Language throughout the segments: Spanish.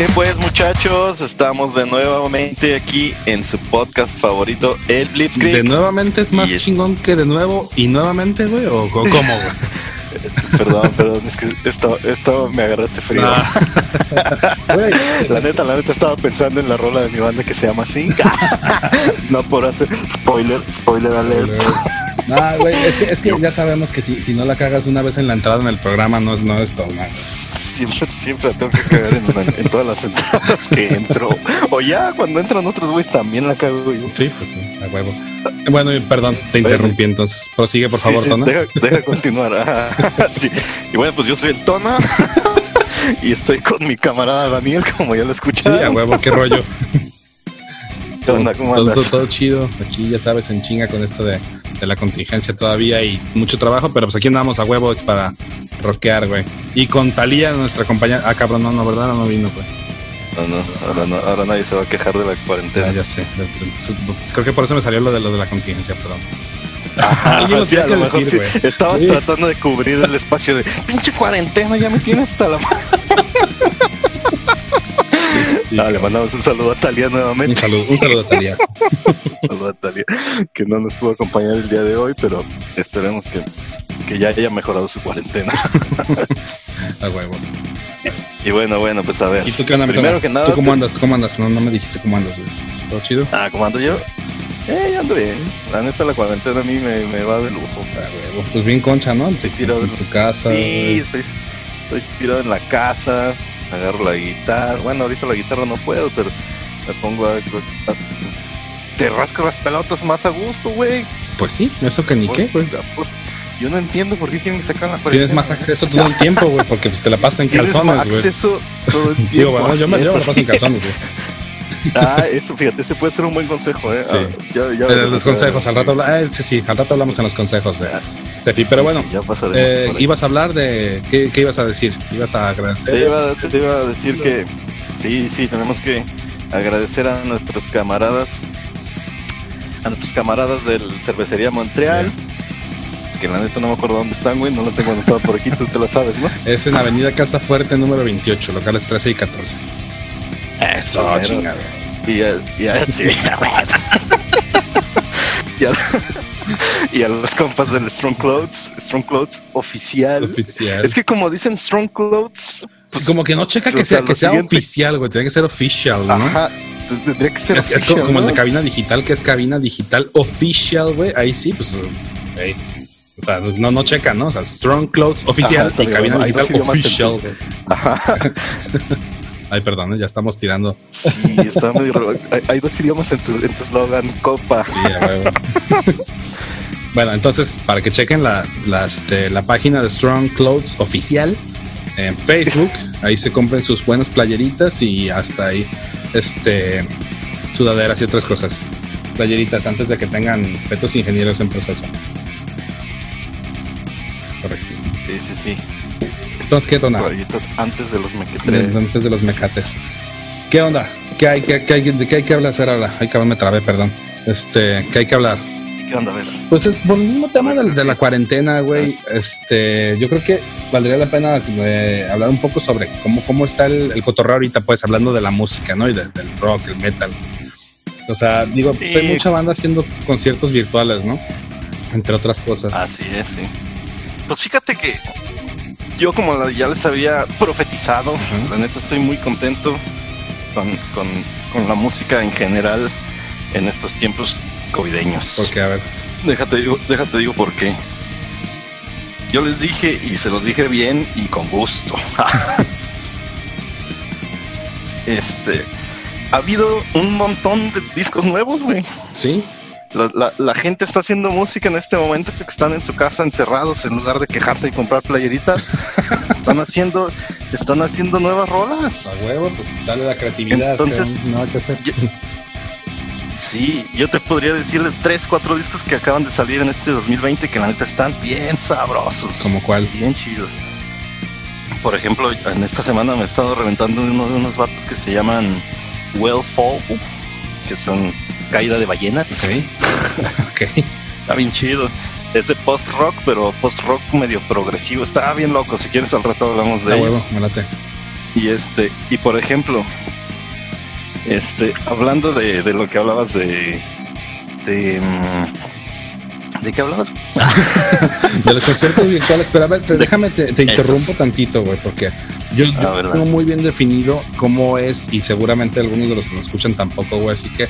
¿Qué pues muchachos? Estamos de nuevamente aquí en su podcast favorito, el Blitzkrieg. ¿De nuevamente es más chingón que de nuevo y nuevamente, güey? ¿O cómo, güey? perdón, perdón, es que esto, esto me agarraste frío. la neta, la neta estaba pensando en la rola de mi banda que se llama así. no por hacer spoiler, spoiler alert. Ah, güey, es que, es que ya sabemos que si, si no la cagas una vez en la entrada en el programa, no es, no es todo, mal. Siempre, siempre tengo que cagar en, todas las entradas que entro. O ya cuando entran otros güeyes también la cago yo. Sí, pues sí, a huevo. Bueno, perdón, te interrumpí, entonces prosigue, por favor, Tona. Deja, deja continuar. sí. Y bueno, pues yo soy el Tona. y estoy con mi camarada Daniel, como ya lo escuché. Sí, a huevo, qué rollo. ¿Cómo Todo, todo, chido. Aquí ya sabes, en chinga con esto de, de, la contingencia todavía y mucho trabajo, pero pues aquí andamos a huevo para rockear, güey. Y con Talía, nuestra compañera. Ah, cabrón, no, no, ¿verdad? No, vino, güey. No, no, ahora, no, ahora nadie se va a quejar de la cuarentena. Ya, ya sé. Entonces, creo que por eso me salió lo de lo de la contingencia, perdón. Ajá, Alguien lo tiene que decir, güey. Estabas tratando de cubrir el espacio de pinche cuarentena, ya me tienes hasta la le mandamos un saludo a Talia nuevamente. Un saludo, un saludo a Talia. un saludo a Talia, que no nos pudo acompañar el día de hoy, pero esperemos que, que ya haya mejorado su cuarentena. a huevo. Y bueno, bueno, pues a ver. ¿Y tú qué onda, Primero que nada. ¿Tú cómo andas? cómo andas? No, no me dijiste cómo andas, güey. ¿Todo chido? Ah, ¿cómo ando yo? Eh, ando bien. La neta, la cuarentena a mí me, me va de lujo. Ah, huevo. Pues bien concha, ¿no? Estoy tirado en tu casa. Sí, estoy, estoy tirado en la casa agarro la guitarra. Bueno, ahorita la guitarra no puedo, pero me pongo a. te rasco las pelotas más a gusto, güey. Pues sí, eso que ni qué, güey. Yo no entiendo por qué tienen que sacar la Tienes más acceso todo el tiempo, güey, porque pues, te la pasas en calzones, güey. acceso todo el tiempo. Digo, bueno, yo me, la paso en calzones, güey. Ah, eso, fíjate, ese puede ser un buen consejo, ¿eh? Sí. Ah, ya, ya, los consejos, al rato, ah, sí, sí, al rato hablamos en los consejos de Steffi. Pero bueno, eh, ibas a hablar de. ¿qué, ¿qué, ibas a decir? ¿Ibas a agradecer? Te iba, te iba a decir que sí, sí, tenemos que agradecer a nuestros camaradas, a nuestros camaradas del Cervecería Montreal. Que la neta no me acuerdo dónde están, güey, no lo tengo anotado por aquí, tú te lo sabes, ¿no? Es en Avenida Casa Fuerte número 28, locales 13 y 14. Eso, chingada. Y ya, ya, sí, y, a, los compas del Strong Clothes, Strong Clothes oficial. Oficial. Es que como dicen Strong Clothes. Pues, como que no checa que sea, que sea oficial, güey. Tiene que ser oficial, ¿no? Ajá. Tendría que ser es, es como, el de cabina digital, que es cabina digital oficial, güey. Ahí sí, pues. O sea, no, no checa, ¿no? O sea, Strong Clothes oficial y cabina digital oficial. Ajá. Ay, perdón, ya estamos tirando. Sí, está muy hay, dos idiomas en tu eslogan, copa. Sí, bueno, entonces, para que chequen la, la, este, la página de Strong Clothes oficial en Facebook, ahí se compren sus buenas playeritas y hasta ahí, este, sudaderas y otras cosas. Playeritas antes de que tengan fetos ingenieros en proceso. Correcto. Sí, sí, sí. Entonces, ¿qué onda? Antes de los mequetres. Antes de los mecates. ¿Qué onda? ¿Qué hay, qué, qué hay, ¿De qué hay que hablar ahora? Ay, cabrón, me trabé, perdón. Este, ¿qué hay que hablar? ¿Qué onda, ver? Pues es por el mismo tema de, la cuarentena, güey. Este, yo creo que valdría la pena eh, hablar un poco sobre cómo, cómo está el, el, cotorreo ahorita, pues hablando de la música, ¿no? Y del rock, el metal. O sea, digo, pues hay mucha banda haciendo conciertos virtuales, ¿no? Entre otras cosas. Así es, sí. Pues fíjate que yo como ya les había profetizado, la neta estoy muy contento con, con, la música en general en estos tiempos covideños. ¿Por qué? A ver. Déjate digo, déjate digo por qué. Yo les dije y se los dije bien y con gusto. este, ha habido un montón de discos nuevos, güey. Sí. La, la, gente está haciendo música en este momento que están en su casa encerrados en lugar de quejarse y comprar playeritas. están haciendo, están haciendo nuevas rolas. A huevo, pues sale la creatividad. Entonces, no hay que hacer. sí, yo te podría decir de tres, cuatro discos que acaban de salir en este 2020 que la neta están bien sabrosos. ¿Como cuál? Bien chidos. Por ejemplo, en esta semana me he estado reventando uno de unos vatos que se llaman Well Fall, que son caída de ballenas. Ok. okay. Está bien chido. Es de post-rock, pero post-rock medio progresivo. Está bien loco. Si quieres al rato hablamos de huevo, me late. Y este, y por ejemplo, este, hablando de, de lo que hablabas de, de mm, ¿De qué hablabas? de los conciertos virtuales, pero a ver, déjame, te, interrumpo tantito, güey, porque yo, ah, tengo muy bien definido cómo es, y seguramente algunos de los que nos escuchan tampoco, güey, así que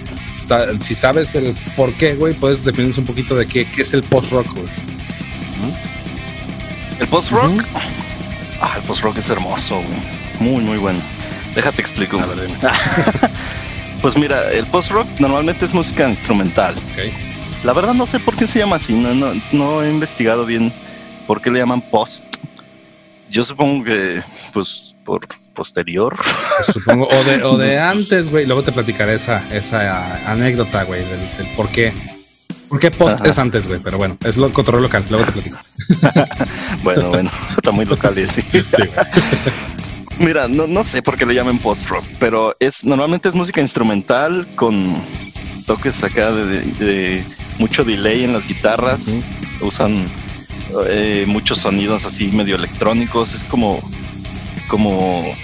si sabes el por qué, güey, puedes definirnos un poquito de qué, qué es el post-rock, güey. ¿El post-rock? Ah, el post-rock es hermoso, güey. Muy, muy bueno. Déjate explico. pues mira, el post-rock normalmente es música instrumental. Okay la verdad no sé por qué se llama así, no, no, no he investigado bien por qué le llaman post. Yo supongo que, pues, por posterior. Pues supongo, o de, o de antes, güey. Luego te platicaré esa, esa anécdota, güey, del, por qué. ¿Por qué post es antes, güey? Pero bueno, es lo control local, luego te platico. bueno, bueno, está muy local y sí. sí Mira, no, no sé por qué le llaman post-rock, pero es normalmente es música instrumental con toques acá de, mucho delay en las guitarras. Usan eh, muchos sonidos así medio electrónicos. Es como, como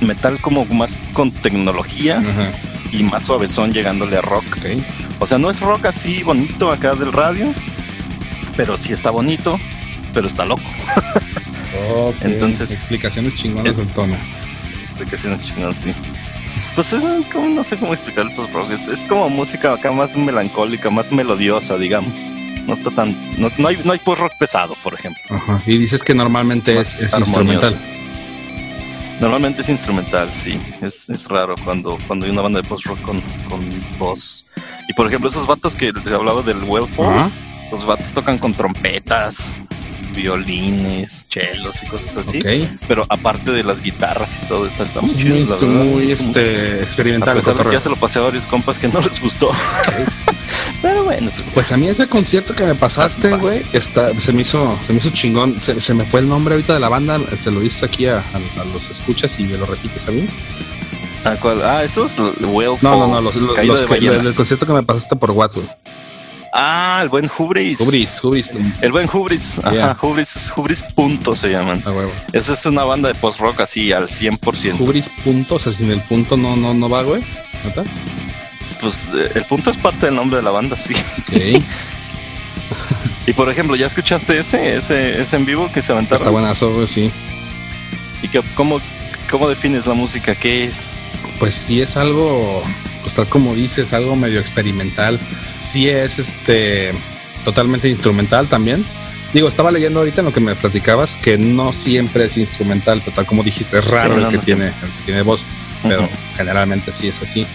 metal como más con tecnología y más suavezón llegándole a rock. O sea, no es rock así bonito acá del radio, pero sí está bonito, pero está loco. Entonces, explicaciones chingonas del tono. Explicaciones chingonas, sí. Pues es como, no sé cómo explicar el post-rock. Es, como música acá más melancólica, más melodiosa, digamos. No está tan. No, no hay, no hay post-rock pesado, por ejemplo. Ajá. Y dices que normalmente es, instrumental. Normalmente es instrumental, sí. Es, es raro cuando, cuando hay una banda de post-rock con, con voz. Y por ejemplo, esos vatos que te hablaba del Wellfall, los vatos tocan con trompetas, violines, chelos y cosas así. Pero aparte de las guitarras y todo, está, está muy chido. Muy, este, experimental. A pesar ya se lo pasé a varios compas que no les gustó. Pero bueno, pues, pues, a mí ese concierto que me pasaste, güey, está, se me hizo, se me hizo chingón. Se, me fue el nombre ahorita de la banda, se lo hice aquí a, los escuchas y me lo repites a mí. ¿A cuál? Ah, esos No, no, no, los, el concierto que me pasaste por WhatsApp. Ah, el buen Hubris. Hubris, Hubris. El buen Hubris. Ajá, Hubris, Hubris punto se llaman. Ah, huevo. Esa es una banda de post-rock así al 100%. Hubris punto, o sea, sin el punto no, no, no va, güey. ¿No está? Pues eh, el punto es parte del nombre de la banda, sí. Ok. y por ejemplo, ¿ya escuchaste ese, ese, ese en vivo que se aventaron? Está buenazo, sí. ¿Y que, cómo, cómo defines la música? ¿Qué es? Pues sí es algo pues tal como dices, algo medio experimental. Sí es este totalmente instrumental también. Digo, estaba leyendo ahorita en lo que me platicabas que no siempre es instrumental, pero tal como dijiste, es raro el, que tiene, el que tiene voz, pero generalmente sí es así.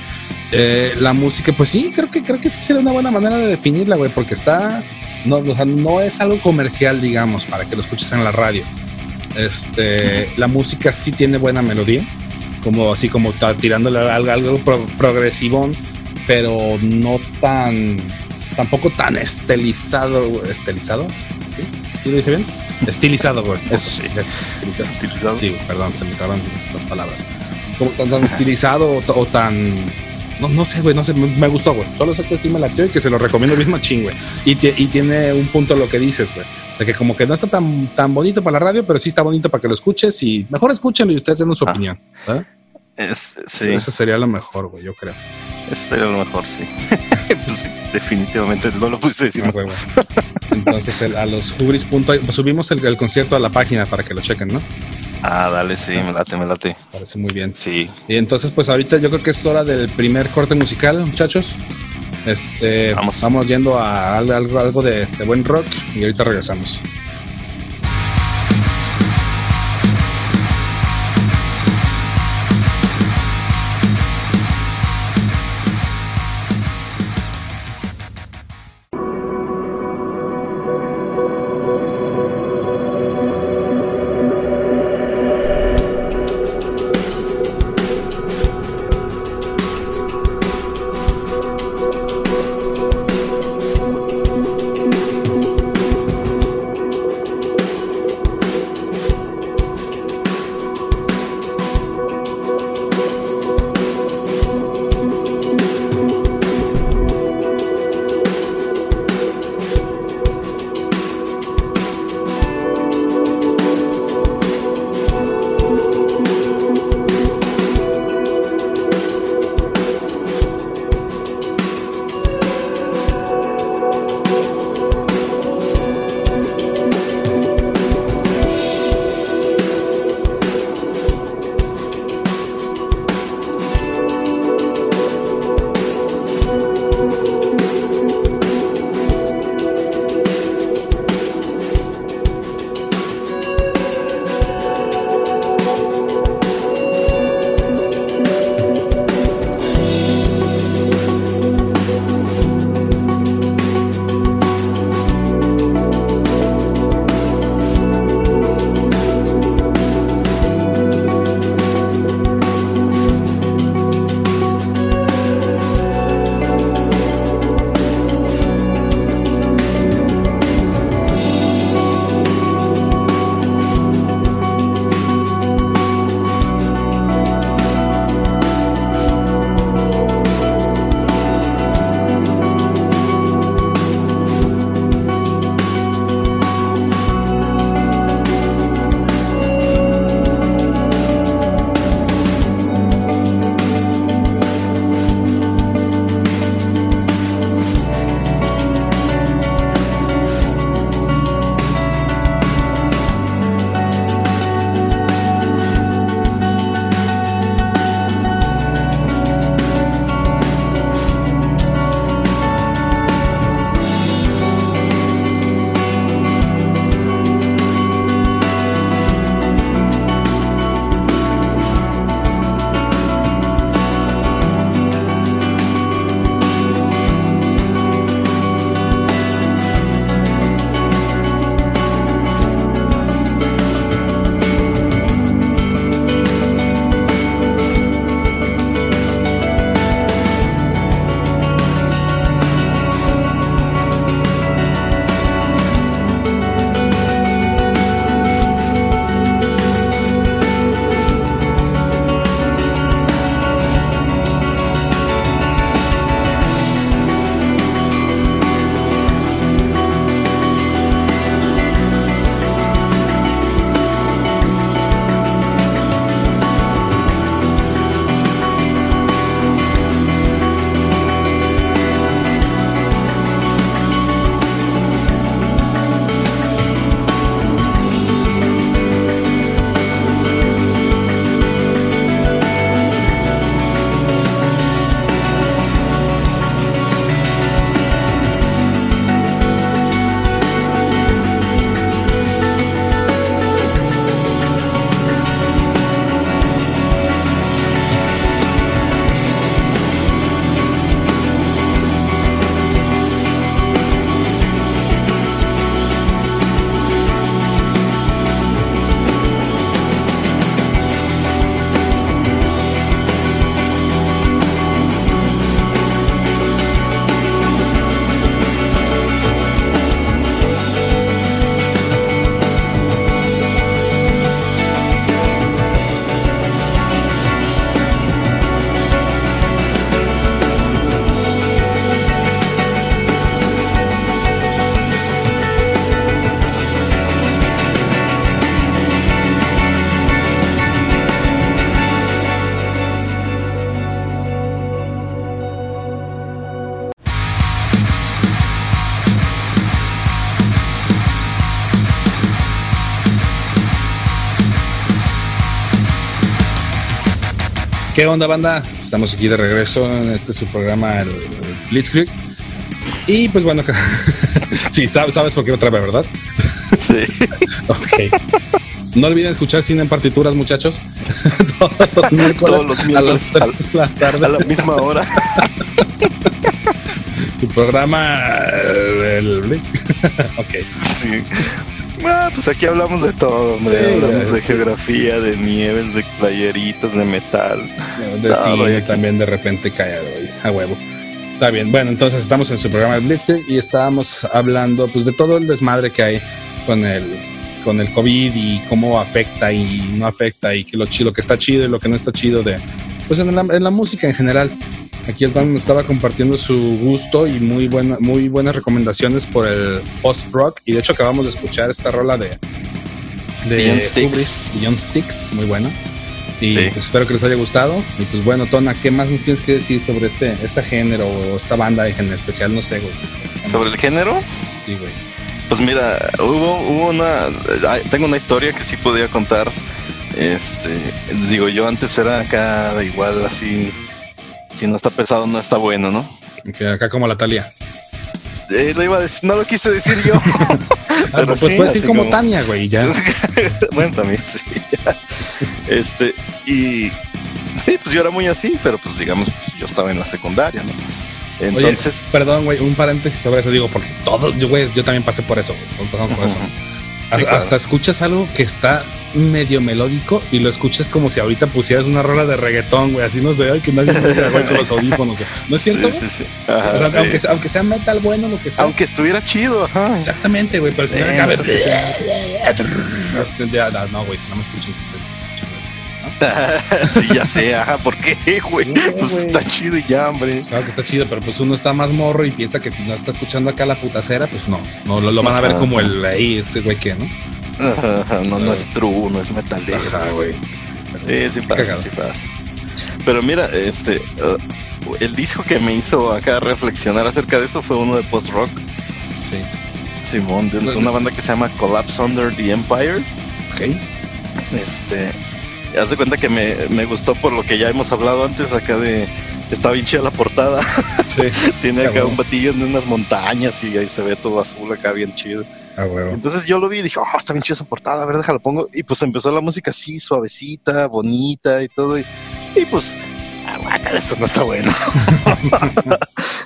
Eh, la música, pues sí, creo que creo que sí sería una buena manera de definirla, güey, porque está, no, o sea, no es algo comercial, digamos, para que lo escuches en la radio. Este, la música sí tiene buena melodía como así como tirándole algo, algo progresivón, pero no tan, tampoco tan estilizado, estilizado, ¿sí? ¿Sí lo dije bien? Estilizado, güey. Eso, sí. eso, estilizado. estilizado. Sí, perdón, se me acaban esas palabras. Como tan, tan estilizado o, tan no, no sé, güey, no sé, me, gustó, güey. Solo sé que sí me latió y que se lo recomiendo mismo ching, güey. Y, y, tiene un punto lo que dices, güey. De que como que no está tan, tan bonito para la radio, pero sí está bonito para que lo escuches y mejor escúchenlo y ustedes den su ah. opinión. ¿verdad? Es, sí. Eso sería lo mejor, güey, yo creo. Eso sería lo mejor, sí. pues definitivamente no lo pudiste decir. Entonces, a los Hubris. subimos el, concierto a la página para que lo chequen, ¿no? Ah, dale, sí, me late, me late. Parece muy bien. Sí. Y entonces, pues ahorita yo creo que es hora del primer corte musical, muchachos. Este, vamos, vamos yendo a algo, algo de buen rock y ahorita regresamos. ¿Qué onda, banda? Estamos aquí de regreso en este su programa, el, Blitzkrieg. Y pues bueno, sí, sabes, por qué otra vez, ¿verdad? Sí. ok. No olviden escuchar cine en partituras, muchachos. Todos los miércoles, Todos los miércoles a las la tarde. A la misma hora. Su programa, eh, el Blitz. ok. Sí. Ah, pues aquí hablamos de todo, hombre. Sí, hablamos de sí. geografía, de nieves, de playeritos, de metal. De No, cine también de repente cae güey, a huevo. Está bien. Bueno, entonces estamos en su programa el Blitzkrieg y estábamos hablando pues de todo el desmadre que hay con el con el COVID y cómo afecta y no afecta y que lo chido que está chido y lo que no está chido de pues en la, en la música en general. Aquí el Tom estaba compartiendo su gusto y muy buena, muy buenas recomendaciones por el post rock y de hecho acabamos de escuchar esta rola de de Beyond. Hubris, Beyond Styx, muy buena. Y Sí. pues espero que les haya gustado. Y pues bueno, Tona, ¿qué más nos tienes que decir sobre este, este género o esta banda en especial? No sé, güey. Sobre el género, Sí, güey. pues mira, hubo, hubo una. Tengo una historia que sí podía contar. Este, digo, yo antes era acá igual así. Si no está pesado, no está bueno, ¿no? Que acá como la Talia. Eh, lo iba a decir, no lo quise decir yo. Pero pues sí, puedes decir como, como- Tania, güey, ya. bueno, también, sí. Este, y sí, pues yo era muy así, pero pues digamos, pues, yo estaba en la secundaria, ¿no? Entonces, Oye, perdón, güey, un paréntesis sobre eso, digo, porque todos, yo, güey, yo también pasé por eso, güey, todos pasamos por eso. Sí, claro. Hasta escuchas algo que está medio melódico y lo escuchas como si ahorita pusieras una rola de reggaetón, güey, así no sé, ay, que nadie me güey, con los audífonos. güey. ¿No es cierto? sí, sí, sí. O sea, Ajá, aunque, sea- aunque sea metal bueno, lo que sea. Aunque estuviera chido, ajá. Exactamente, güey, pero si no Eh, acabe. no güey, no me escuchen que estoy sí, ya sé, ajá, ¿por qué, güey? No sé, Pues está chido y ya, hombre. Claro que está chido, pero pues uno está más morro y piensa que si no está escuchando acá la putacera, pues no, no lo, lo van a ver como el ahí, ese güey que, ¿no? Ajá, ajá, no, no es true, no es metalero. Ajá, güey. Sí, sí pasa, Cagado. sí pasa. Pero mira, este, uh, el disco que me hizo acá reflexionar acerca de eso fue uno de post-rock, Sí. Simón, de una banda que se llama Collapse Under the Empire. Ok. Este, haz de cuenta que me, me gustó por lo que ya hemos hablado antes acá de, está bien chida la portada, Sí. tiene acá un batillo en unas montañas y ahí se ve todo azul acá bien chido. A huevo. Entonces yo lo vi y dije, oh, está bien chida esa portada, a ver, déjala pongo. Y pues empezó la música así, suavecita, bonita y todo. Y, y pues, ah, guácala, esto no está bueno.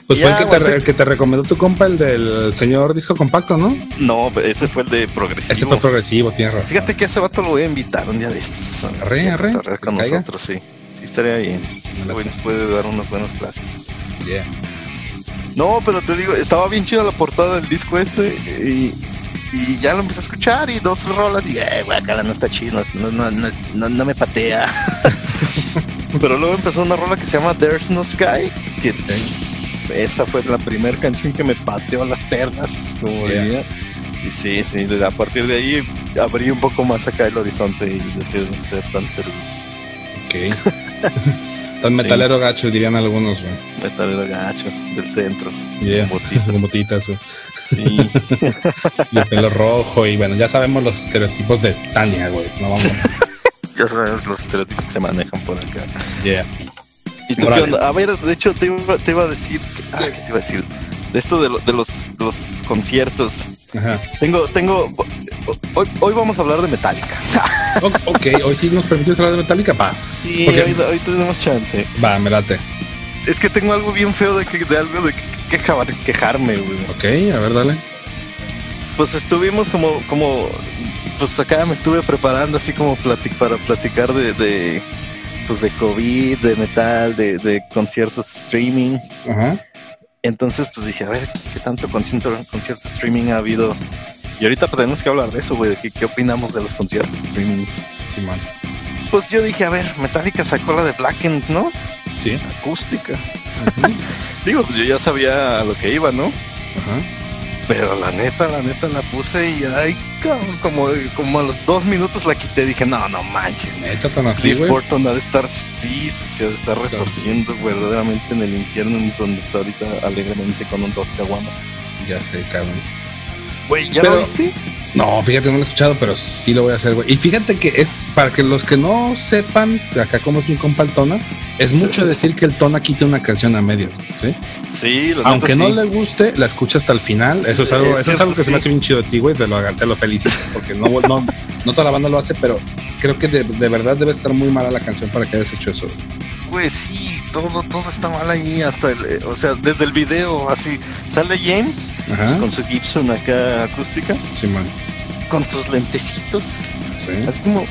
Pues fue Ya, el que, te, re- el que te recomendó tu compa, el del señor disco compacto, ¿no? no, ese fue el de progresivo. Ese fue progresivo, tienes razón. Fíjate que a ese vato lo voy a invitar un día de estos. Arre, arre, cotorree con nosotros, sí. Sí, estaría bien. Ese güey nos puede dar unas buenas clases. Yeah. No, pero te digo, estaba bien chida la portada del disco este y, y ya lo empecé a escuchar y dos rolas y, eh, no está chido, no, no, no, no me patea. pero luego empezó una rola que se llama There's No Sky, que tss, esa fue la primera canción que me pateó las pernas, como Yeah. diría. Y sí, sí, a partir de ahí abrí un poco más acá el horizonte y dejé de ser tan terrible. Ok. Tan Sí. metalero gacho, dirían algunos, güey. Metalero gacho del centro. Yeah. con botitas. Sí. Y el pelo rojo y bueno, ya sabemos los estereotipos de Tania, güey. No vamos. Ya sabes los estereotipos que se manejan por acá. Yeah. ¿Y tú Órale. qué onda? A ver, de hecho te iba, te iba a decir, ah, ¿qué te iba a decir? De esto de, lo- de los, los conciertos. Ajá. Tengo, tengo, hoy, hoy vamos a hablar de Metallica. Ok, hoy sí nos permitió hablar de Metallica, va. Sí, hoy, hoy tenemos chance. Va, me late. Es que tengo algo bien feo de, que, de algo de que, quejar- quejarme, güey. Ok, a ver, dale. Pues estuvimos como, como, pues acá me estuve preparando así como para platicar de, de, pues de COVID, de metal, de, de conciertos streaming. Ajá. Entonces, pues dije, a ver, ¿qué tanto concierto, concierto streaming ha habido? Y ahorita pues, tenemos que hablar de eso, güey, de qué, qué opinamos de los conciertos streaming. Simón. Pues yo dije, a ver, Metallica sacó la de Blackened, ¿no? Sí. Acústica. Digo, pues yo ya sabía a lo que iba, ¿no? Ajá. Pero la neta, la neta la puse y ay, como, como a los dos minutos la quité. Dije, no, no manches. Neta tan así, güey. Burton ha de estar, sí, se ha de estar retorciendo verdaderamente en el infierno en donde está ahorita alegremente con un dos caguamas. Ya sé, cabrón. Güey, ¿ya Pero- lo viste? No, fíjate, no lo he escuchado, pero sí lo voy a hacer, güey. Y fíjate que es, para que los que no sepan, acá como es mi compa el Tona, es mucho decir que el Tona quita una canción a medias, ¿sí? Sí, Aunque no sí. le guste, la escucha hasta el final. Eso es algo, es eso es algo que se me hace bien chido de ti, güey. Te lo, te lo felicito, porque no, no, no toda la banda lo hace, pero creo que de, de verdad debe estar muy mala la canción para que hayas hecho eso. Güey, sí, todo, todo está mal ahí, hasta el, eh, o sea, desde el video, así, sale James, pues, con su Gibson acá acústica, Sí, man. con sus lentecitos, Sí. así como,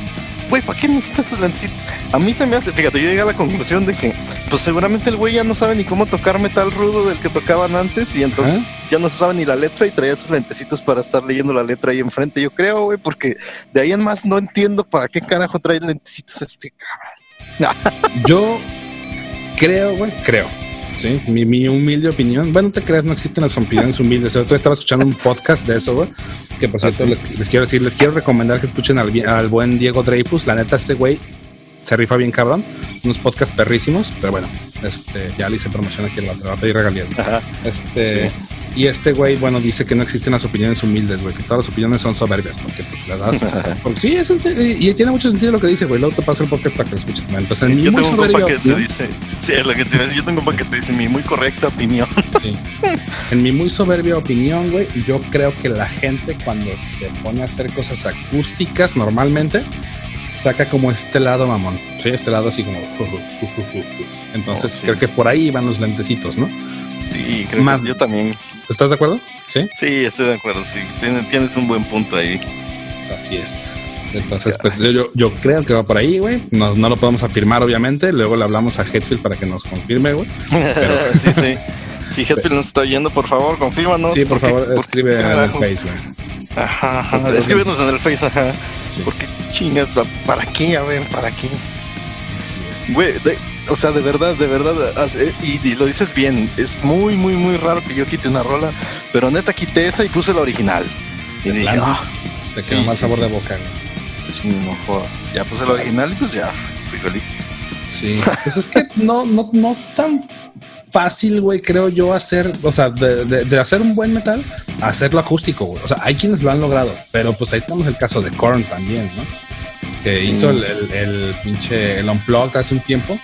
güey, ¿para qué necesitas tus lentecitos? A mí se me hace, fíjate, yo llegué a la conclusión de que, pues seguramente el güey ya no sabe ni cómo tocar metal rudo del que tocaban antes, y entonces ya no se sabe ni la letra y traía sus lentecitos para estar leyendo la letra ahí enfrente, yo creo, güey, porque de ahí en más no entiendo para qué carajo trae lentecitos este cabrón. Yo creo, güey, creo. Sí, mi, mi humilde opinión. Bueno, no te creas, no existen las opiniones humildes. Yo estaba escuchando un podcast de eso, güey. Que por cierto, sí? les, les quiero decir, les quiero recomendar que escuchen al, al buen Diego Dreyfus. La neta, ese güey se rifa bien cabrón. Unos podcasts perrísimos, pero bueno, este, ya le hice promoción aquí, lo va a pedir regalías. Ajá. Este, y este güey, bueno, dice que no existen las opiniones humildes, güey, que todas las opinioes son soberbias, porque pues las das. Porque sí, es en serio, y, y tiene mucho sentido lo que dice, güey. Luego te paso el podcast para que lo escuches. man. Entonces, en mi Yo muy tengo un compa soberbia que te opinión- dice, sí, es lo que te yo tengo un compa que te dice mi muy correcta opinión. Sí. En mi muy soberbia opinión, güey, yo creo que la gente cuando se pone a hacer cosas acústicas normalmente saca como este lado mamón, sí, este lado así como. Entonces Oh, sí. creo que por ahí van los lentecitos, ¿no? Sí, creo Más- que yo también. ¿Estás de acuerdo? Sí. Sí, estoy de acuerdo, sí, tienes, tienes un buen punto ahí. Pues así es. Entonces, pues yo, yo creo que va por ahí, güey. No, no lo podemos afirmar, obviamente. Luego le hablamos a Headfield para que nos confirme, güey. sí, sí. Si Hetfield nos está oyendo, por favor, confírmanos. Sí, por porque- favor, porque, escribe en el. Face, güey. Ajá, ajá. Escríbenos en el Face, ajá. Sí, Porque chingas, ¿para qué? A ver, ¿para qué? así es. Güey, de- o sea, de verdad, de verdad, hace- y, y lo dices bien, es muy, muy, muy raro que yo quite una rola, pero neta quité esa y puse la original. Y ah, Te sí, quedó mal sí, sabor sí. de boca, güey. sí, no jodas. Ya puse la original y pues ya, fui feliz. Sí, pues es que no, no, no es tan fácil, güey, creo yo, hacer, o sea, de, de- de hacer un buen metal, hacerlo acústico, güey. O sea, hay quienes lo han logrado, pero pues ahí tenemos el caso de Korn también, ¿no? Que hizo el, el, el pinche, el Unplugged hace un tiempo.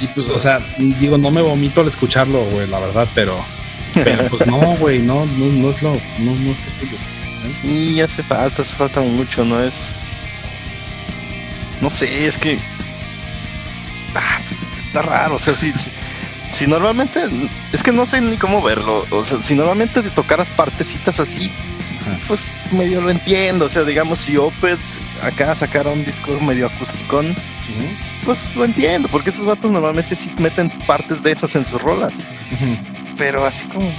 Y pues, o sea, digo, no me vomito al escucharlo, güey, la verdad, pero, pero pues no, güey, no, no, no es lo, no, no es lo suyo. Sí, hace falta, hace falta mucho, no es. No sé, es que. Ah, pues, está raro, o sea, si, si, si normalmente. Es que no sé ni cómo verlo, o sea, si normalmente te tocaras partecitas así, Ajá. pues medio lo entiendo, o sea, digamos, si Opeth acá sacara un disco medio acusticón, pues lo entiendo, porque esos vatos normalmente sí meten partes de esas en sus rolas, pero así como.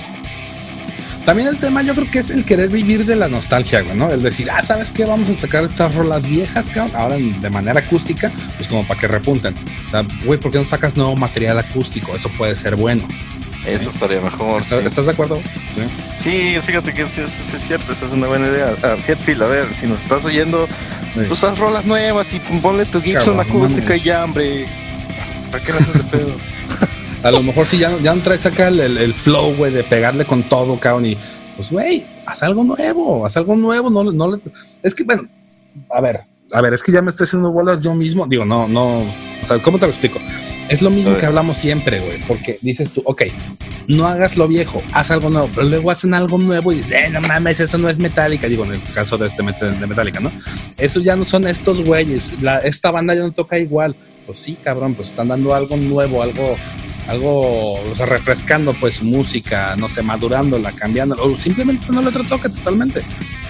También el tema yo creo que es el querer vivir de la nostalgia, güey, ¿no? El decir, ah, ¿sabes qué? Vamos a sacar estas rolas viejas, cabrón, ahora en- de manera acústica, pues como para que repunten. O sea, güey, ¿por qué no sacas nuevo material acústico? Eso puede ser bueno. Eso estaría mejor. ¿Estás, sí. estás de acuerdo? Sí, fíjate que sí, es cierto, esa es una buena idea. A Hetfield, a ver, si nos estás oyendo, pues haz rolas nuevas y ponle tu Gibson Cabrón, acústica mames. y ya, hombre. ¿Para qué le haces de pedo? A lo mejor si ya, no- ya no traes acá el, el- flow, güey, de pegarle con todo, cabrón, y pues, güey, haz algo nuevo, haz algo nuevo, no, no le... Es que, bueno, a ver, a ver, es que ya me estoy haciendo bolas yo mismo, digo, no, no, o sea, ¿cómo te lo explico? Es lo mismo que hablamos siempre, güey, porque dices tú, ok, no hagas lo viejo, haz algo nuevo, pero luego hacen algo nuevo y dices, eh, no mames, eso no es metálica, digo, en el caso de este de Metallica, ¿no? Eso ya no son estos güeyes, la, esta banda ya no toca igual, pues sí, cabrón, pues están dando algo nuevo, algo algo, o sea, refrescando pues su música, no sé, madurándola, cambiando, o simplemente no lo toca totalmente.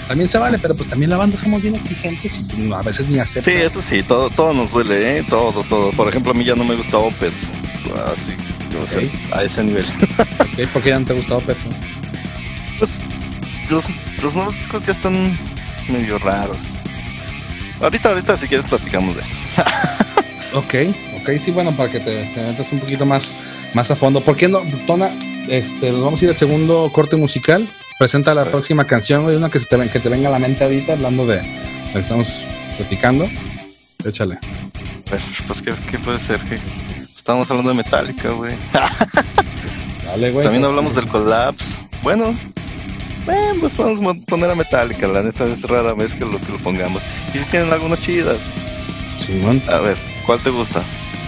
También se vale, pero pues también la banda somos bien exigentes y pues, a veces ni Sí, aceptan. eso sí, todo, todo nos duele, ¿eh? Todo, todo. Sí. Por ejemplo, a mí ya no me gusta Opeth. Así, o sea, Ok. a ese nivel. Ok, ¿Por qué ya no te ha gustado, Pedro? Pues los, los nuevos discos ya están medio raros. Ahorita, ahorita, si quieres, platicamos de eso. Ok, ok, sí, bueno, para que te, te metas un poquito más, más a fondo. ¿Por qué no, Tona? Este, nos vamos a ir al segundo corte musical. Presenta la próxima canción, güey, una que, se te, que te venga a la mente ahorita, hablando de, lo que estamos platicando. Échale. A ver, pues, ¿qué, qué puede ser? ¿Qué? Estábamos hablando de Metallica, güey. Dale, güey. También pues, hablamos del collapse. Bueno, Bueno, pues vamos a poner a Metallica, la neta es rara vez que lo, que lo pongamos. Y si tienen algunas chidas. Simón. A ver, ¿cuál te gusta?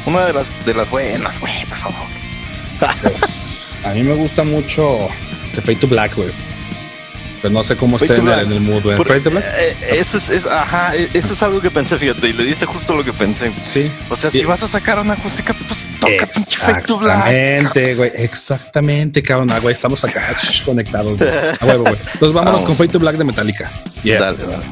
Una de las de las buenas, güey, por favor. Pues, a mí me gusta mucho este Fate to Black, güey. Pero no sé cómo esté Fade to en el, mood, güey. Fate to Black. eh, eso es, es- ajá, eh, eso es algo que pensé, fíjate, y le diste justo lo que pensé. Sí. O sea, si Y- vas a sacar una acústica, pues toca pinche Fade to Black. Exactamente, güey. Exactamente, cabrón. Ah, güey, estamos acá conectados. güey. A huevo, güey. Entonces vámonos Vamos. con Fate to Black de Metallica. Yeah. Dale, dale.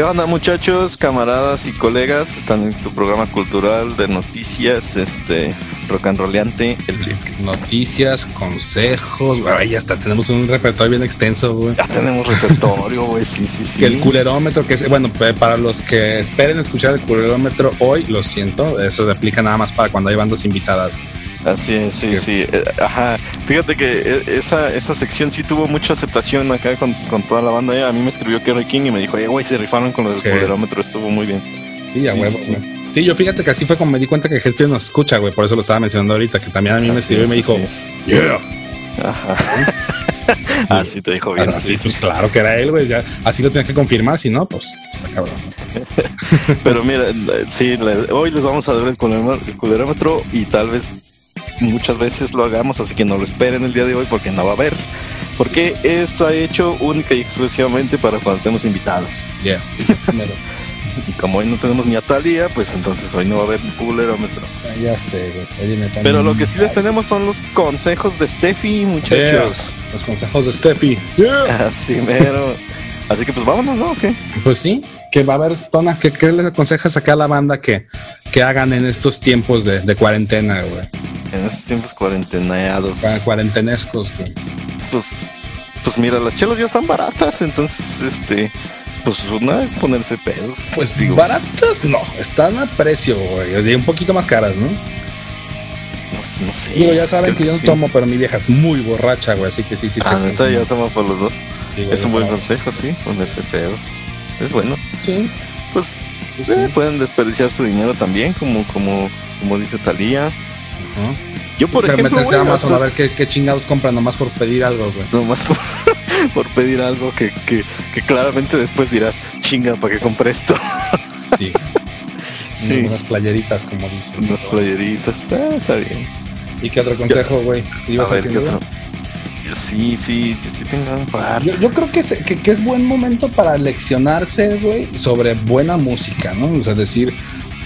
¿Qué onda muchachos, camaradas y colegas? Están en su programa cultural de noticias, este, rock and rolleante, el Blitzkrieg. Noticias, consejos, güey, ya hasta tenemos un repertorio bien extenso, güey. Ya tenemos repertorio, güey, sí, sí, sí. El culerómetro, que es, bueno, para los que esperen escuchar el culerómetro hoy, lo siento, eso se aplica nada más para cuando hay bandas invitadas. Así es, sí, sí. eh, Ajá. Fíjate que eh, esa, esa sección sí tuvo mucha aceptación acá con, con toda la banda. A mí me escribió Kerry King y me dijo, eh, güey, se rifaron con lo del estuvo muy bien. Sí, a Sí, huevo, sí. yo fíjate que así fue como me di cuenta que gente nos escucha, güey, por eso lo estaba mencionando ahorita, que también a mí me escribió y me dijo, yeah. Ajá. Así te dijo bien. Así, sí, pues claro que era él, güey, ya, así lo tienes que confirmar, si no, pues está cabrón. Pero mira, sí, hoy les vamos a dar el culerómetro y tal vez muchas veces lo hagamos, así que no lo esperen el día de hoy porque no va a haber. Porque está hecho única y exclusivamente para cuando tenemos invitados. Yeah. Así mero. Y como hoy no tenemos ni a Talía, pues entonces hoy no va a haber culerómetro. Ah, ya sé, güey. Pero lo que sí les tenemos son los consejos de Steffi, muchachos. Los consejos de Steffi. Yeah. Así mero. Así que pues vámonos, ¿no? ¿O qué? Pues sí, que va a haber, Tona, ¿qué, qué les aconsejas acá a la banda que, que hagan en estos tiempos de, de cuarentena, güey? En estos tiempos cuarentenados. Cua- Cuarentenescos, güey. Pues, pues mira, las chelas ya están baratas, entonces, este, pues una es ponerse pedos. Pues digo, baratas no, están a precio, güey. Un poquito más caras, ¿no? no, no sé. Digo, ya saben que yo no sí. tomo, pero mi vieja es muy borracha, güey. Así que sí, sí, Ah, sí. neta, ya toma por los dos. Sí, güey, Es un buen claro. consejo, sí, ponerse pedo. Es bueno. Sí, Pues sí. eh, pueden desperdiciar su dinero también, como, como, como dice Talía. Ajá. Yo, por Que ejemplo, meterse a güey, Amazon a hasta- ver qué, qué chingados compran nomás por pedir algo, güey. nomás por, por pedir algo que, que, que claramente después dirás, chinga, ¿para qué compré esto? Sí. Sí. Unas playeritas, como dicen. Unas playeritas, está, está bien. ¿Y qué otro consejo, güey? A ¿Ibas ver, ¿qué haciendo? otro? Sí, sí, sí, sí tengo un par. Yo, yo creo que es, que, que es buen momento para leccionarse, güey, sobre buena música, ¿no? O sea, decir,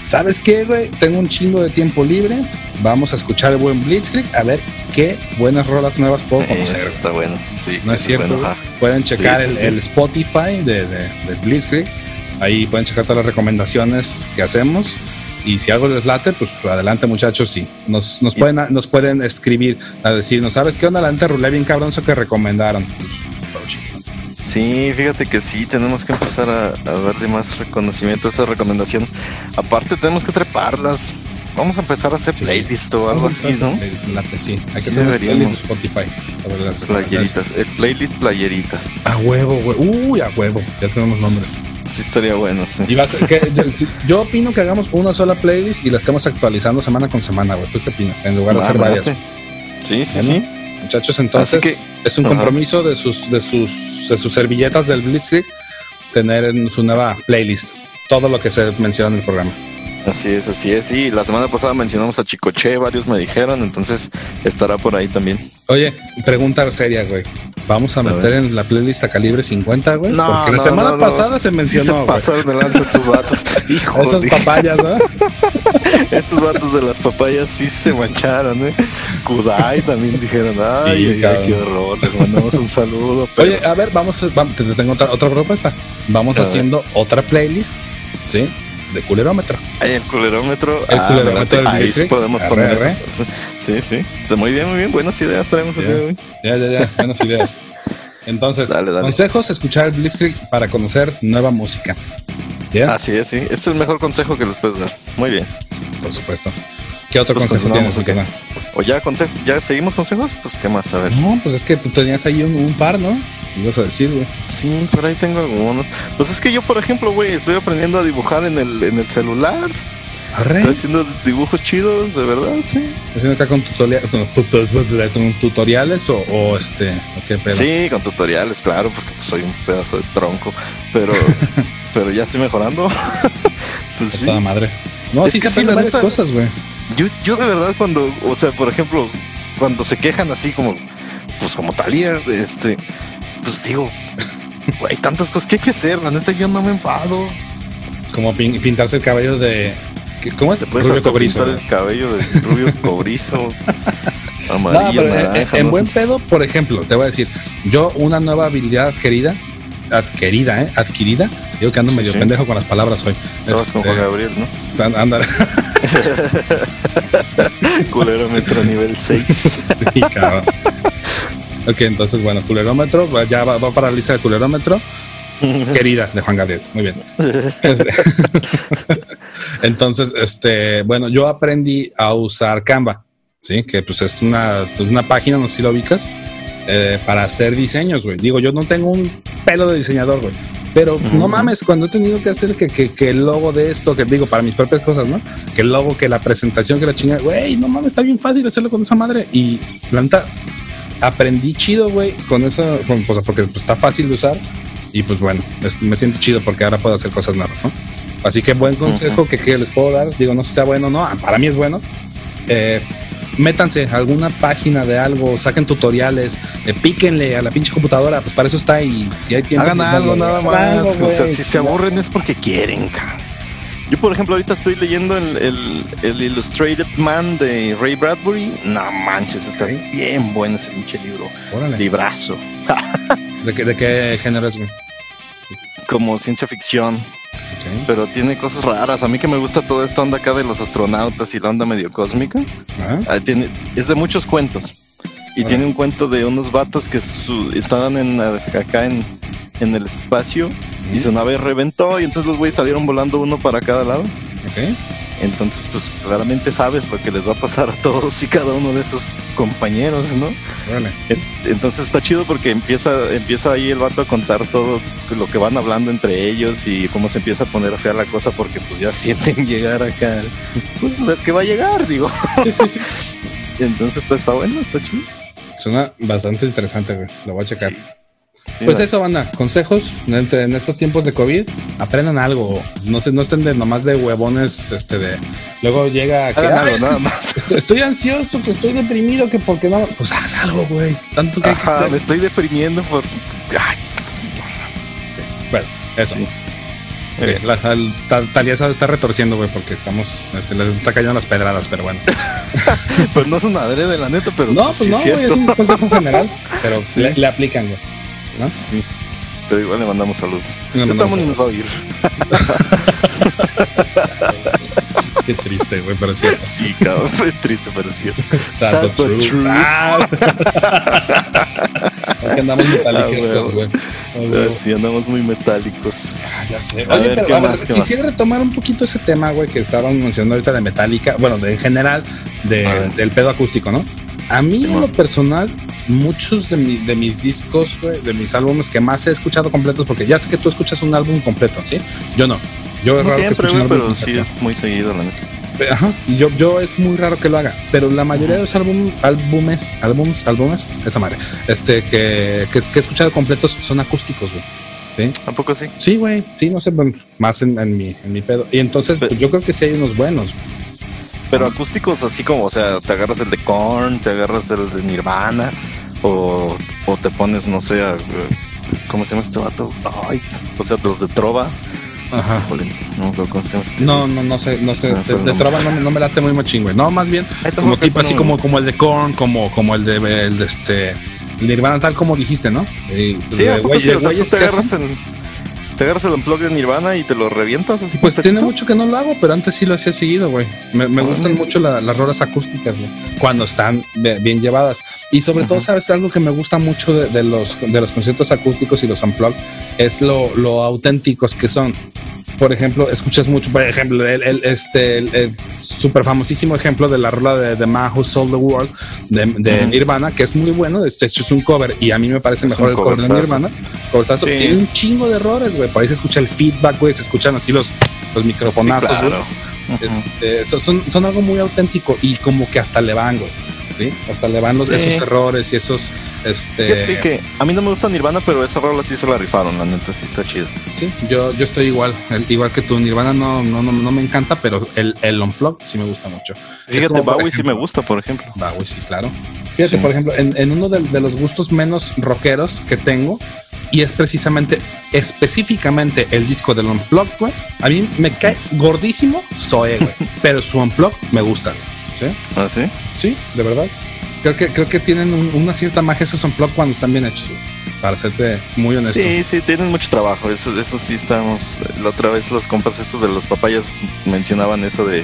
¿sabes qué, güey? Tengo un chingo de tiempo libre, vamos a escuchar el buen Blitzkrieg, a ver qué buenas rolas nuevas puedo conocer. eso está bueno, sí. No es cierto, bueno. Pueden checar Sí, sí, el, sí. el Spotify de, de, de Blitzkrieg, ahí pueden checar todas las recomendaciones que hacemos. Y si algo les late, pues adelante muchachos, sí. Nos, nos, pueden, nos pueden escribir a decirnos, ¿sabes qué onda? La neta rulé bien cabrón eso que recomendaron. Sí, fíjate que sí, tenemos que empezar a, a darle más reconocimiento a esas recomendaciones. Aparte, tenemos que treparlas. Vamos a empezar a hacer Sí. playlist o algo así, ¿no? playlist, late, sí. Hay Sí, que hacer playlists de Spotify sobre las. Playeritas, el playlist playeritas. A huevo, güey. Uy, a huevo. Ya tenemos nombres. Sí, estaría bueno, sí. Y va a ser que, yo, yo opino que hagamos una sola playlist y la estemos actualizando semana con semana, güey. ¿Tú qué opinas? En lugar de hacer varias. Sí, sí, Bueno, sí. Muchachos, entonces es un ajá. compromiso de sus, de sus, de sus servilletas del Blitzkrieg tener en su nueva playlist todo lo que se menciona en el programa. Así es, así es. Sí, la semana pasada mencionamos a Chicoche, varios me dijeron, entonces estará por ahí también. Oye, pregunta seria, güey. Vamos a, A meter ver. en la playlist a calibre 50, güey. No, Porque la no, semana no, no. pasada se Sí mencionó, se güey. pasaron de lanza estos vatos. Hijo Esas de- papayas, ¿no? Estos vatos de las papayas sí se mancharon, ¿eh? Kudai también dijeron, ay, Sí, ay, qué horror, les mandamos un saludo. pero- Oye, a ver, vamos, a- vamos te te tengo otra, otra propuesta. Vamos A ver. haciendo otra playlist, ¿sí? De culerómetro. El culerómetro. El ah, culerómetro del Ahí sí podemos Arre, poner arre. Sí, sí. Muy bien, muy bien. Buenas ideas traemos el día de hoy. Ya, ya, ya. Buenas ideas. Entonces, Dale, dale. consejos, escuchar el Blitzkrieg para conocer nueva música. ¿Ya? Así es, sí. Es el mejor consejo que les puedes dar. Muy bien. Por supuesto. ¿Qué otro Pues consejo tienes, mi ¿o qué? carnal? ¿O ya, consejo, ya seguimos consejos? Pues, ¿qué más? A ver. No, pues es que tú tenías ahí un, un par, ¿no? Ibas a decir, güey. Sí, por ahí tengo algunos. Pues es que yo, por ejemplo, güey, estoy aprendiendo a dibujar en el, en el celular. Arre. Estoy haciendo dibujos chidos, de verdad, sí. Haciendo acá con tutoria- tu- tu- tu- tu- tutoriales o, o este, o qué pedo. Sí, con tutoriales, claro, porque pues, soy un pedazo de tronco. Pero, pero ya estoy mejorando. pues sí. toda madre. No, Es sí que se aprenden varias neta- cosas, güey. Yo, yo de verdad cuando, o sea, por ejemplo, cuando se quejan así como, pues como Talía, este, pues digo, hay tantas cosas que hay que hacer, la neta yo no me enfado. Como pin- pintarse el cabello de. ¿qué- ¿Cómo es? Rubio cobrizo. el cabello de rubio cobrizo, amarillo, en- naranja. en ¿no? buen pedo, por ejemplo, te voy a decir, yo una nueva habilidad querida adquirida, ¿eh? Adquirida. Digo que ando Sí, medio sí. pendejo con las palabras hoy. Estabas con Este, Juan Gabriel, ¿no? sea, anda- Culerómetro nivel 6. sí, cabrón. Ok, entonces, bueno, culerómetro, ya va, va para la lista de culerómetro. Querida de Juan Gabriel, muy bien. Este- entonces, este, bueno, yo aprendí a usar Canva, sí, que pues es una, una página, no sé si lo ubicas, eh, para hacer diseños, güey. Digo, yo no tengo un pelo de diseñador, güey. Pero no mames, cuando he tenido que hacer que, que, que el logo de esto, que digo, para mis propias cosas, ¿no? Que el logo, que la presentación, que la chingada, güey, no mames, está bien fácil hacerlo con esa madre. Y la neta, aprendí chido, güey, con eso, con, pues, porque pues, está fácil de usar. Y pues bueno, es- me siento chido porque ahora puedo hacer cosas nuevas, ¿no? Así que buen consejo que, que les puedo dar, digo, no sé si sea bueno o no, para mí es bueno. Eh, métanse a alguna página de algo, saquen tutoriales, eh, píquenle a la pinche computadora, pues para eso está y si hay tiempo. Hagan pues, algo nada más. algo, o sea, si se aburren es porque quieren, cabrón. Yo, por ejemplo, ahorita estoy leyendo el, el, el Illustrated Man de Ray Bradbury. No manches, está bien bueno ese pinche libro. Órale. Librazo. ¿De qué, de qué género es, güey? Como ciencia ficción. Pero tiene cosas raras. A mí que me gusta toda esta onda acá de los astronautas y la onda medio cósmica. Ah, tiene, es de muchos cuentos. Y tiene un cuento de unos vatos que su- estaban en, acá en, en el espacio y su nave reventó y entonces los güeyes salieron volando uno para cada lado. Ok. Entonces, pues claramente sabes lo que les va a pasar a todos y cada uno de esos compañeros, ¿no? En- Entonces está chido porque empieza, empieza ahí el vato a contar todo lo que van hablando entre ellos y cómo se empieza a poner fea la cosa porque pues ya sienten llegar acá, pues lo que va a llegar, digo. Sí, sí, sí. Entonces está, está bueno, está chido. Suena bastante interesante, güey. Lo voy a checar. Sí, Pues eso, banda, consejos entre- en estos tiempos de COVID, aprendan algo, no se, no estén de nomás de huevones, este de luego llega que "Ay, algo, nada más. Estoy, estoy ansioso, que estoy deprimido, que porque no, pues haz algo, güey. Tanto que hay que Ajá, hacer. me estoy deprimiendo por... Ay, Sí. Bueno, eso. Sí. La, la- Talía se está retorciendo, güey, porque estamos, este, le está cayendo las pedradas, pero bueno. Pues no es una adrede, la neta, pero No, pues, pues sí no, es güey, es un consejo general, pero Sí. le, le aplican, güey. ¿No? Sí, pero igual le mandamos saludos. Le mandamos estamos ni nos va a saludos. oír. Qué triste, güey, pero es cierto. Sí, cabrón, fue triste, pero cierto. Sad, but true. true. Ah. Aquí andamos metálicos, Ah, güey. Ah. Ah, Sí, andamos muy metálicos. Ah, ya sé. Oye, ver, pero ¿qué a más, quisiera retomar un poquito ese tema, güey, que estaban mencionando ahorita de Metallica, bueno, de en general, de, del pedo acústico, ¿no? A mí, en lo personal, muchos de, mi- de mis discos, güey, de mis álbumes que más he escuchado completos, porque ya sé que tú escuchas un álbum completo, ¿sí? Yo no. Yo es No raro que siempre, escuche un pero sí es muy seguido, la neta. Ajá, yo, yo es muy raro que lo haga, pero la mayoría de los álbum, álbumes, álbums, álbumes, esa madre, este, que, que, que he escuchado completos son acústicos, güey. ¿Sí? ¿Tampoco sí? Sí, güey, sí, no sé, más en, en mi, en mi pedo. Y entonces, pues, yo creo que sí hay unos buenos. Pero acústicos así como, o sea, te agarras el de Korn, te agarras el de Nirvana, o, o te pones, no sé, a- ¿cómo se llama este vato? Ay, o sea, los de Trova. Ajá. No este. No, no, no sé, no sé. Ah, De, de trova no, no me late muy machín, güey. No, más bien como tipo así no como, como el de Korn, como, como el de, el de este, Nirvana, tal como dijiste, ¿no? Sí, de ¿a poco güey- sí? O sea, tú güeyes te agarras el, te agarras el unplug de Nirvana y te lo revientas así. Pues tiene mucho que no lo hago, pero antes sí lo hacía seguido, güey. Me, me gustan mucho la- las rolas acústicas, güey, cuando están bien llevadas. Y sobre todo, sabes, algo que me gusta mucho de, de los, de los conciertos acústicos y los unplugged es lo, lo auténticos que son. Por ejemplo, escuchas mucho, por ejemplo, el, el- este, el, el súper famosísimo ejemplo de la rola de The Man Who Sold the World de, de Ujú. Nirvana, que es muy bueno. Este hecho es un cover y a mí me parece Es mejor el cover de. Nirvana. Coverzazo. Sí. Tiene un chingo de errores, güey. Por ahí se escucha el feedback, güey. Se escuchan así los, los microfonazos, claro. Este, so- son, son algo muy auténtico y como que hasta le van, güey. Sí, hasta le van los, Sí. esos errores y esos, este, Fíjate que a mí no me gusta Nirvana, pero esa rola sí se la rifaron, la neta, sí está chido. sí, yo, yo estoy igual, igual que tú. Nirvana no, no, no, no me encanta, pero el, el unplug sí me gusta mucho. Fíjate, como, Bowie sí me gusta, por ejemplo. Güey, sí, claro. Fíjate, Sí. por ejemplo, en, en uno de, de los gustos menos rockeros que tengo, y es precisamente, específicamente el disco del Unplug, güey. A mí me cae gordísimo Zoe, güey. pero su Unplug me gusta. ¿Sí? ¿Ah, sí? Sí, de verdad. Creo que, creo que tienen un- una cierta magia esos Unplug cuando están bien hechos. para serte muy honesto. Sí, sí, tienen mucho trabajo. Eso, eso sí estamos. La otra vez los compas estos de los papayas mencionaban eso de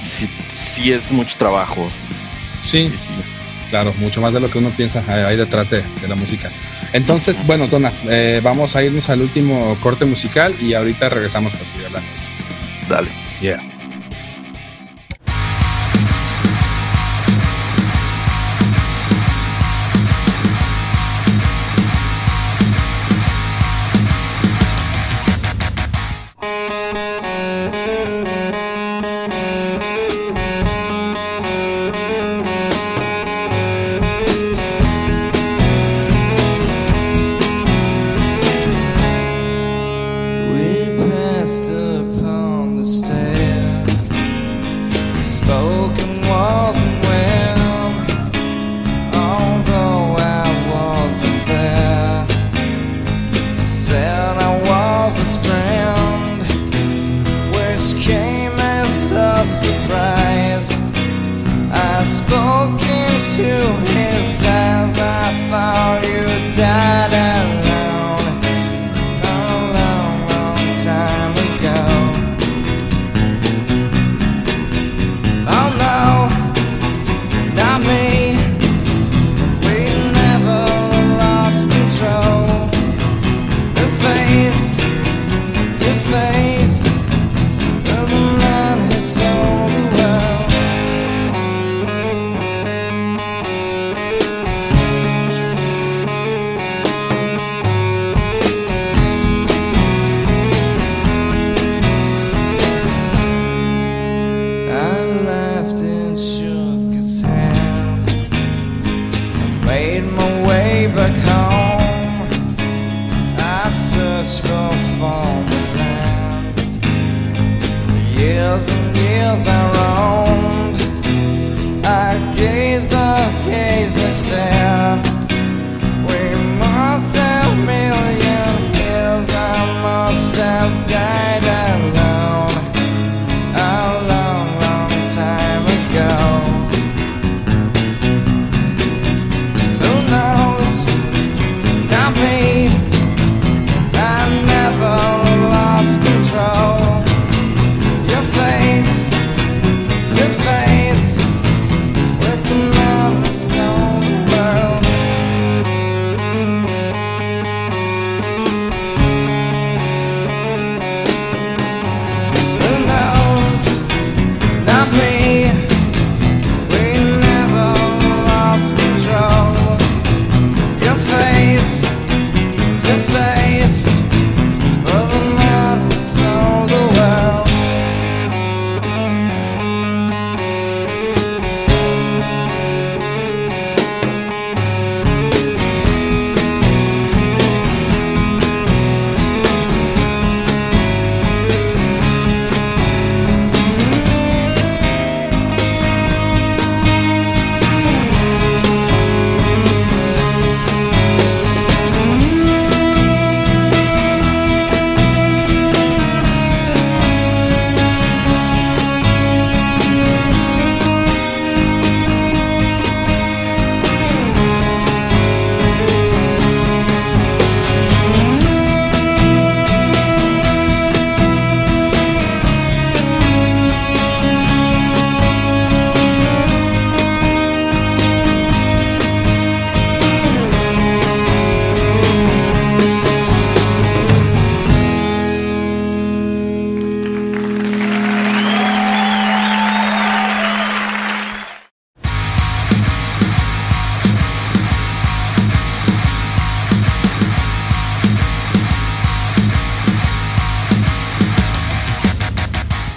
sí, sí es mucho trabajo. Sí, Sí, sí. claro, mucho más de lo que uno piensa ahí detrás de, de la música. Entonces, bueno, Tona, eh, vamos a irnos al último corte musical y ahorita regresamos para seguir hablando de esto. Dale. Yeah.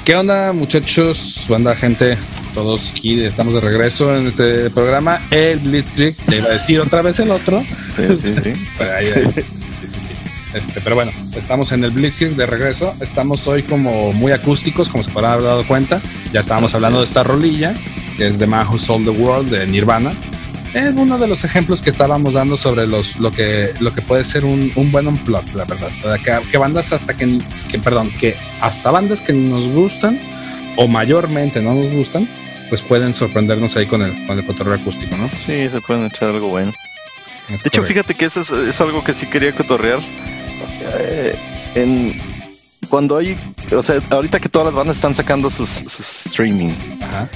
¿Qué onda, muchachos? Banda, gente. Todos aquí estamos de regreso en este programa. El Blitzkrieg. Le iba a decir otra vez el otro. Sí, sí, sí. Pero ahí, ahí. Sí, sí, sí. Este, pero bueno, estamos en el Blitzkrieg de regreso. Estamos hoy como muy acústicos, como se podrán haber dado cuenta. Ya estábamos hablando de esta rolilla, que es The Man Who Sold the World de Nirvana. Es uno de los ejemplos que estábamos dando sobre los, lo, que, lo que puede ser un, un buen unplug, la verdad. Que, que bandas hasta que, perdón, que hasta bandas que ni nos gustan o mayormente no nos gustan, pues pueden sorprendernos ahí con el, con el cotorreo acústico, ¿no? Sí, se pueden echar algo bueno. Es De hecho, fíjate que eso es, es algo que sí quería cotorrear. Eh, en, cuando hay, o sea, ahorita que todas las bandas están sacando sus, sus streaming. Ajá.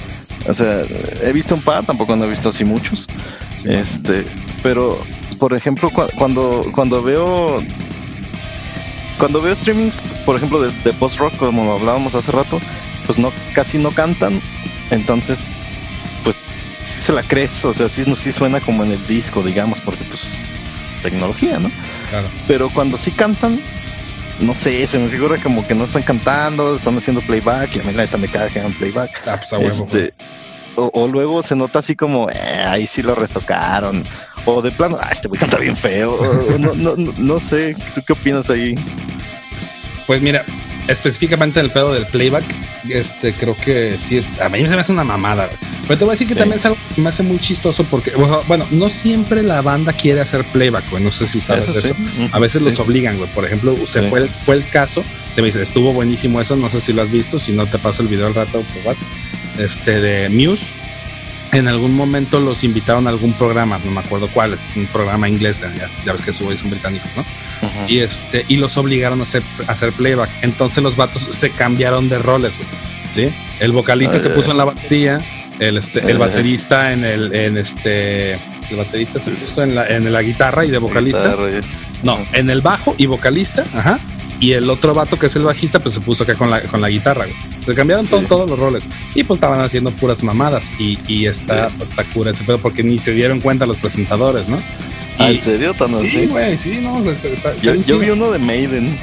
O sea, he visto un par, tampoco no he visto así muchos. Sí. Este, pero, por ejemplo, cu- cuando, cuando veo cuando veo streamings, por ejemplo, de, de post-rock, como hablábamos hace rato, pues no, casi no cantan. Entonces, pues sí se la crees, o sea, sí, no- sí suena como en el disco, digamos, porque pues tecnología, ¿no? Claro. Pero cuando sí cantan, no sé, se me figura como que no están cantando, están haciendo playback, y a mí la neta me caga que hagan playback. Ah, pues a huevo. Este, o, o luego se nota así como, eh, ahí sí lo retocaron. O de plano, ah, este güey canta bien feo. o- no, no, no, no sé, ¿tú qué opinas ahí? Pues mira, específicamente en el pedo del playback, este creo que sí es. A mí se me hace una mamada. güey. Pero te voy a decir que Sí. también es algo que me hace muy chistoso porque, bueno, no siempre la banda quiere hacer playback, güey. No sé si sabes Eso eso. sí. A veces Sí. los obligan, güey. Por ejemplo, se fue, el, fue el caso. Se me dice, estuvo buenísimo eso. No sé si lo has visto. Si no, te paso el video al rato por WhatsApp. Este de Muse. En algún momento los invitaron a algún programa, no me acuerdo cuál, un programa inglés, ya, ya ves que güeyes son británicos, ¿no? Y este y los obligaron a hacer, a hacer playback. Entonces los vatos se cambiaron de roles, güey, ¿sí? El vocalista se puso en la batería, el este el baterista en el en este el baterista se puso en la en la guitarra y de vocalista. Guitarra. No, en el bajo y vocalista, ajá. Y el otro vato que es el bajista, pues se puso acá con la, con la guitarra, güey. Se cambiaron Sí. todo- todos los roles. Y pues estaban haciendo puras mamadas. Y, y está, Sí. pues está cura ese pedo porque ni se dieron cuenta los presentadores, ¿no? Ah, Y- ¿En serio? ¿Tan Sí, así? güey, sí, no, está, está- está Yo, vi uno de Maiden,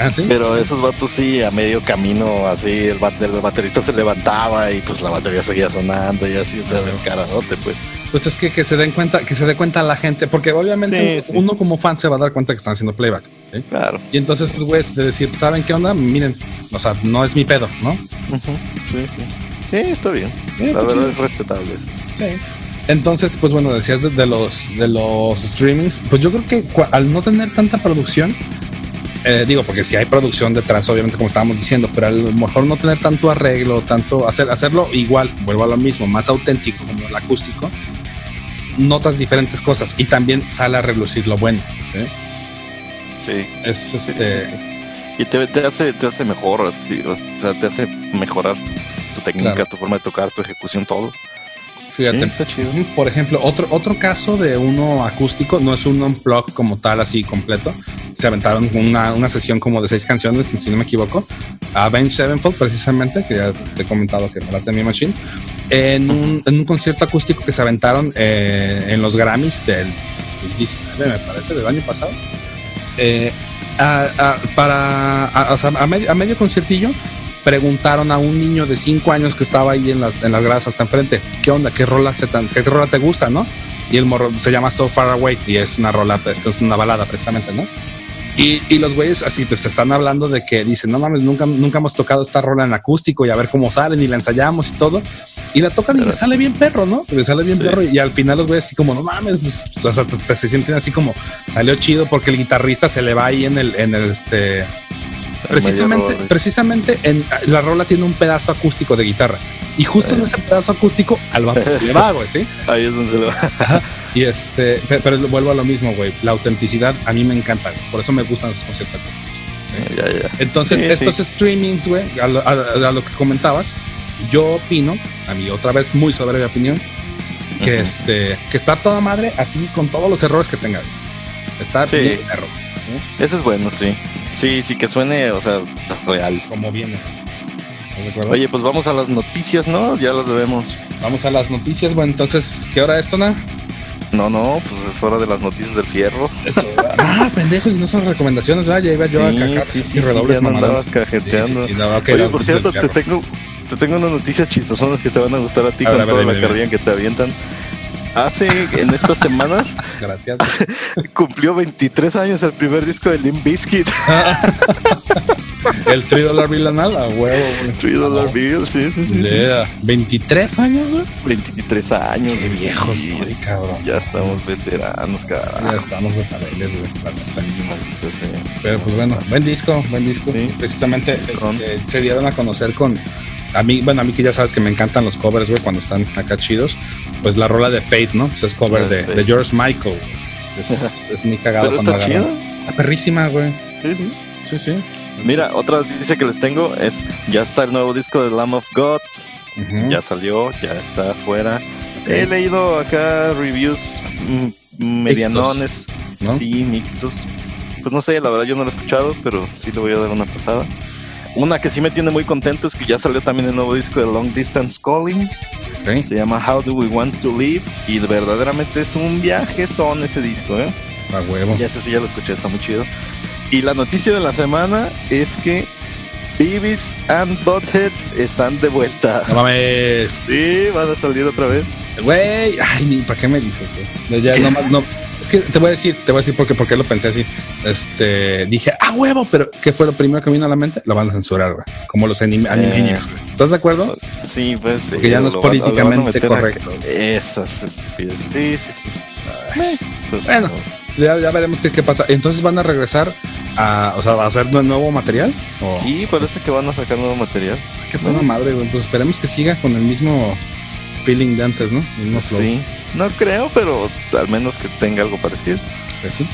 Ah, sí. pero esos vatos sí, a medio camino, así, el, bat- el baterista se levantaba y pues la batería seguía sonando y así, o sea, descaradote, pues. Pues es que, que se den cuenta, que se dé cuenta la gente, porque obviamente Sí, sí. uno como fan se va a dar cuenta que están haciendo playback. ¿sí? Claro. Y entonces estos güeyes de decir, ¿saben qué onda? Miren, o sea, no es mi pedo, ¿no? Sí, sí. Sí, está bien. Sí, la está verdad chido. es respetable. eso. Sí. Entonces, pues bueno, decías de, de los de los streamings, pues yo creo que al no tener tanta producción, eh, digo, porque si hay producción detrás, obviamente, como estábamos diciendo, pero a lo mejor no tener tanto arreglo, tanto hacer, hacerlo igual, vuelvo a lo mismo, más auténtico como el acústico, notas diferentes cosas y también sale a relucir lo bueno. ¿eh? Sí. Es Sí, sí, este. sí. Y te, te hace, te hace mejor, así, o sea, te hace mejorar tu técnica, Claro. tu forma de tocar, tu ejecución, todo. Fíjate. Sí, está chido. Ujú, Por ejemplo, otro, otro caso de uno acústico, no es un unplug como tal, así completo. Se aventaron una, una sesión como de seis canciones, si no me equivoco. Avenged Sevenfold, precisamente, que ya te he comentado que late mi machine. En un, en un concierto acústico que se aventaron eh, en los Grammys del 2019, me parece, del año pasado. Eh, a- a- para a, a medio, a medio conciertillo preguntaron a un niño de 5 años que estaba ahí en las, en las gradas hasta enfrente, ¿qué onda? ¿Qué rola, se tan- qué rola te gusta, no? Y el morro se llama So Far Away y es una rola, esto es una balada precisamente, ¿no? Y, y los güeyes así pues están hablando de que dicen, no mames, nunca, nunca hemos tocado esta rola en acústico y a ver cómo salen y la ensayamos y todo. Y la tocan y le sale bien perro, ¿no? Le sale bien Sí. perro y al final los güeyes así como, no mames, pues, sea, hasta- hasta se sienten así como, salió chido porque el guitarrista se le va ahí en el, en el, este, Precisamente, precisamente en la rola tiene un pedazo acústico de guitarra. Y justo en Eh. ese pedazo acústico al vato se le va, güey, ¿sí? Ahí es donde se lo va. Y este, pe- pero vuelvo a lo mismo, güey. La autenticidad a mí me encanta, güey. Por eso me gustan los conciertos acústicos. ¿sí? ya, ya. Entonces, Sí, estos sí. streamings, güey, a, lo- a- a lo que comentabas, yo opino, a mí otra vez muy sobre mi opinión, que Ujú. este, que está toda madre así con todos los errores que tenga. güey. Está bien perro, Ese es bueno, sí. Sí, sí, que suene, o sea, real. como viene. Oye, pues vamos a las noticias, ¿no? Ya las debemos. Vamos a las noticias. Bueno, entonces, ¿qué hora es, Tona? No, no, pues es hora de las noticias del fierro. Eso. ah, pendejos, no son recomendaciones, ¿verdad? Ya iba yo a Sí, cacar sí, sí, redobles mamalones. andabas cajeteando. Sí, sí, sí, no, Oye, por cierto, te tengo, te tengo unas noticias chistosonas que te van a gustar a ti A ver, con a ver, toda la carrilla que te avientan. Hace, en estas semanas, Gracias. cumplió 23 años el primer disco de Limp Bizkit. El 3 Dollar Bill anal, a huevo. güey. 3 Dollar Bill, sí, sí, sí. sí. Yeah. 23 años, güey. 23 años. Qué viejo sí, estoy, cabrón. Ya estamos veteranos, Ya carajo. estamos betabeles, güey. Sí, sea. Pero pues bueno, buen disco, buen disco. Precisamente este, se dieron a conocer con. A mí, bueno, a mí que ya sabes que me encantan los covers, güey, cuando están acá chidos. Pues la rola de Fate, ¿no? Pues es cover La de. George Michael. Es, es- es muy cagado Pero cuando está agarran. chido. Está perrísima, güey. Sí, sí. Sí, sí. Mira, otra noticia que les tengo es ya está el nuevo disco de Lamb of God, ya salió, ya está afuera. He leído acá reviews mm, medianones, ¿no? sí, mixtos. Pues no sé, la verdad yo no lo he escuchado, pero sí le voy a dar una pasada. Una que sí me tiene muy contento es que ya salió también el nuevo disco de Long Distance Calling. Se llama How Do We Want to Live y verdaderamente es un viaje son ese disco, ¿eh? A huevo. Ya ese sí ya lo escuché, está muy chido. Y la noticia de la semana es que Beavis and Butthead están de vuelta. No mames. Sí, van a salir otra vez. Güey, ay, ni para qué me dices, güey. Ya nomás, no. Que te voy a decir, te voy a decir porque, porque lo pensé así. Este, dije, ah, huevo, pero ¿qué fue lo primero que me vino a la mente? Lo van a censurar, güey. Como los anime, Animaniacs, güey. ¿Estás de acuerdo? Sí, pues. sí, Porque ya no es políticamente correcto. Esas. Sí, sí, sí. Ay, Pues, Bueno. no. Ya, ya veremos qué, qué pasa. Entonces van a regresar a, o sea, a hacer nuevo material. ¿O? Sí, parece que van a sacar nuevo material. Ay, qué toda madre, güey. Pues esperemos que siga con el mismo feeling de antes, ¿no? Sí, no creo, pero al menos que tenga algo parecido. Pues sí.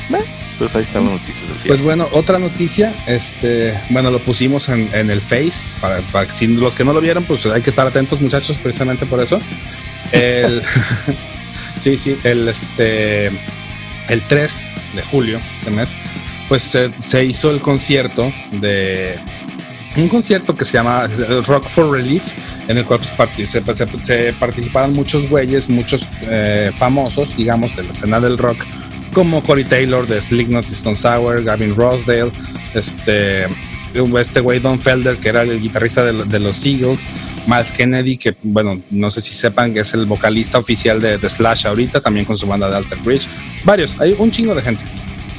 Pues ahí están las noticias del Pues fiel. bueno, otra noticia, este, bueno, lo pusimos en, en el Face, para, para si los que no lo vieron, pues hay que estar atentos, muchachos, precisamente por eso. El, sí, sí, el, este, el 3 de julio, este mes, pues se, se hizo el concierto de un concierto que se llama Rock for Relief, en el cual pues, parti- se, se- participaron muchos güeyes, muchos eh, famosos, digamos, de la escena del rock, como Corey Taylor de Slipknot Stone Sour, Gavin Rossdale, este, este güey Don Felder, que era el guitarrista de, de los Eagles, Miles Kennedy, que bueno, no sé si sepan que es el vocalista oficial de, de Slash ahorita, también con su banda de Alter Bridge, varios, hay un chingo de gente.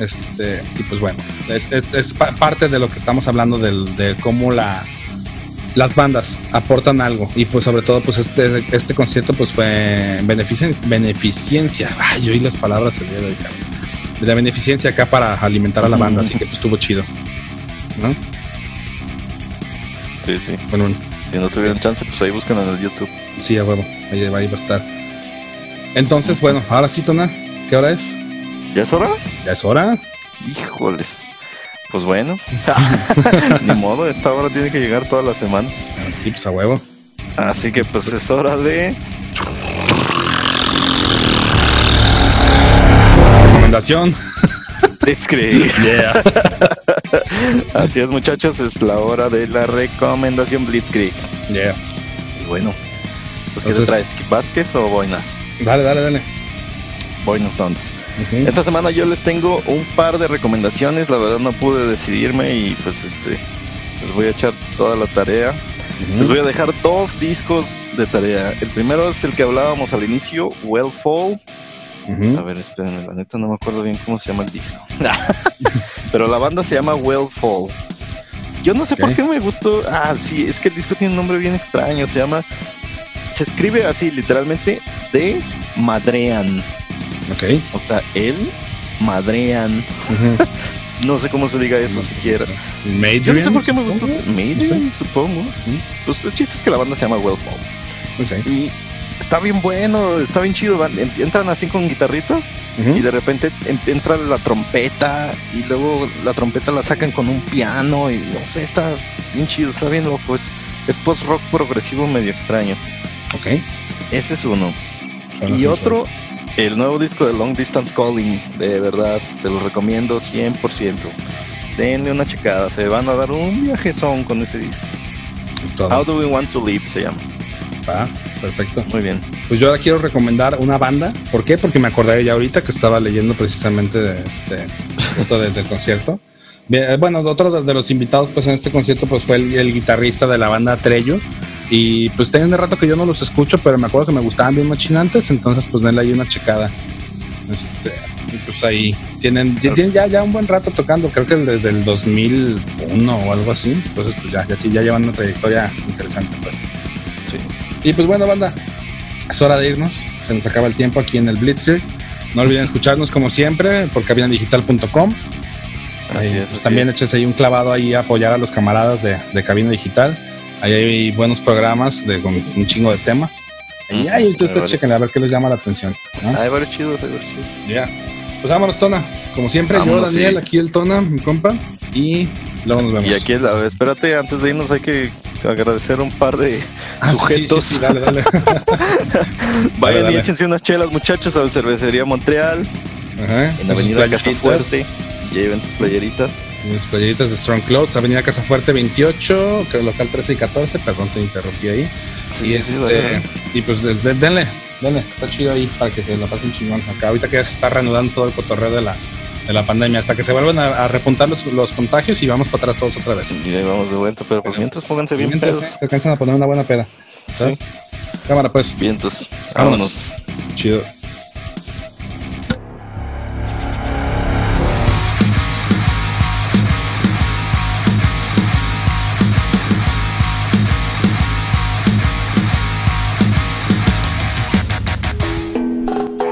Este, y pues bueno, es, es- es pa- parte de lo que estamos hablando del- de cómo la, las bandas aportan algo y pues sobre todo pues este, este concierto pues fue en beneficencia, beneficencia. Ay, yo oí las palabras el día de hoy, de beneficencia acá para alimentar a la banda, así que pues estuvo chido. ¿no? Sí, sí. Bueno, Si no tuvieron chance, pues ahí buscan en el YouTube. sí, a huevo, ahí, ahí va a estar. Entonces, bueno, ahora sí, Tona, ¿qué hora es? ¿Ya es hora? Ya es hora. Híjoles. Pues bueno. Ni modo, esta hora tiene que llegar todas las semanas. Ah, Sí, pues a huevo. Así que pues es hora de... Recomendación. Blitzkrieg. Yeah. Así es muchachos, es la hora de la recomendación Blitzkrieg. Yeah. Y bueno, pues ¿qué te Entonces- traes? ¿Vázquez o Boinas? Dale, dale, dale. Boinas Dons. Esta semana yo les tengo un par de recomendaciones, la verdad no pude decidirme y pues este les voy a echar toda la tarea. Les voy a dejar dos discos de tarea. El primero es el que hablábamos al inicio, Well Fall. Ujú. A ver, espérenme, la neta no me acuerdo bien cómo se llama el disco. Pero la banda se llama Well Fall. Yo no sé por qué me gustó. Ah, sí, es que el disco tiene un nombre bien extraño. Se llama. Se escribe así, literalmente, de Madrean. Ok. O sea, el Madrean. No sé cómo se diga eso siquiera. Madrian, Yo no sé por qué me gustó. supongo. Supongo. Pues el chiste es que la banda se llama Well Fall. Ok. Y está bien bueno, está bien chido. Entran así con guitarritas y de repente entra la trompeta y luego la trompeta la sacan con un piano y no sé, está bien chido, está bien loco. Es, es post-rock progresivo medio extraño. Ok. Ese es uno. Suena y sensual. otro, el nuevo disco de Long Distance Calling, de verdad, se los recomiendo 100%. Denle una checada, se van a dar un viajezón con ese disco. Es todo. How Do We Want to Live se llama. Va, perfecto. Muy bien. Pues yo ahora quiero recomendar una banda. ¿Por qué? Porque me acordé ya ahorita que estaba leyendo precisamente de este esto de- del concierto. Bien, eh, Bueno, otro de, de los invitados pues en este concierto pues fue el, el guitarrista de la banda Trello. Y pues tienen de rato que yo no los escucho, pero me acuerdo que me gustaban bien machinantes, entonces pues denle ahí una checada. Este, y pues ahí tienen, tienen ya, ya un buen rato tocando, creo que desde el 2001 o algo así. Entonces pues ya, ya, ya llevan una trayectoria interesante pues. Sí. Y pues bueno, banda, es hora de irnos. Se nos acaba el tiempo aquí en el Blitzkrieg. No olviden escucharnos como siempre por cabinadigital.com. Pues también es. eches ahí un clavado ahí a apoyar a los camaradas de, de Cabina Digital. Ahí hay buenos programas de, con un chingo de temas. Y ahí ustedes chequen a ver qué les llama la atención. ¿no? Hay varios chidos, hay varios chidos. Ya. Pues vámonos, Tona. Como siempre, yo, Vámonos, Daniel, sí. aquí el Tona, mi compa. Y luego nos vemos. Y aquí, a ver, espérate, antes de irnos hay que agradecer un par de Ah, sujetos. sí, sí, dale, dale. Vayan dale. y échense unas chelas, muchachos, a la cervecería Montreal, Ajá. en sus Avenida Casa Fuerte. Lleven sus playeritas. Mis playeritas de Strong Clothes, Avenida Casa Fuerte 28, que- local 13 y 14, perdón, te interrumpí ahí. Sí, y este, y pues de- de- denle, denle, está chido ahí para que se lo pasen chingón. Acá ahorita que ya se está reanudando todo el cotorreo de la, de la pandemia, hasta que se vuelvan a, a repuntar los, los contagios y vamos para atrás todos otra vez. Y ahí vamos de vuelta, pero pues mientras pónganse bien Mientras pedos. se alcanzan a poner una buena peda. ¿sabes? Cámara, pues, Vientos. Vámonos. Vámonos. chido.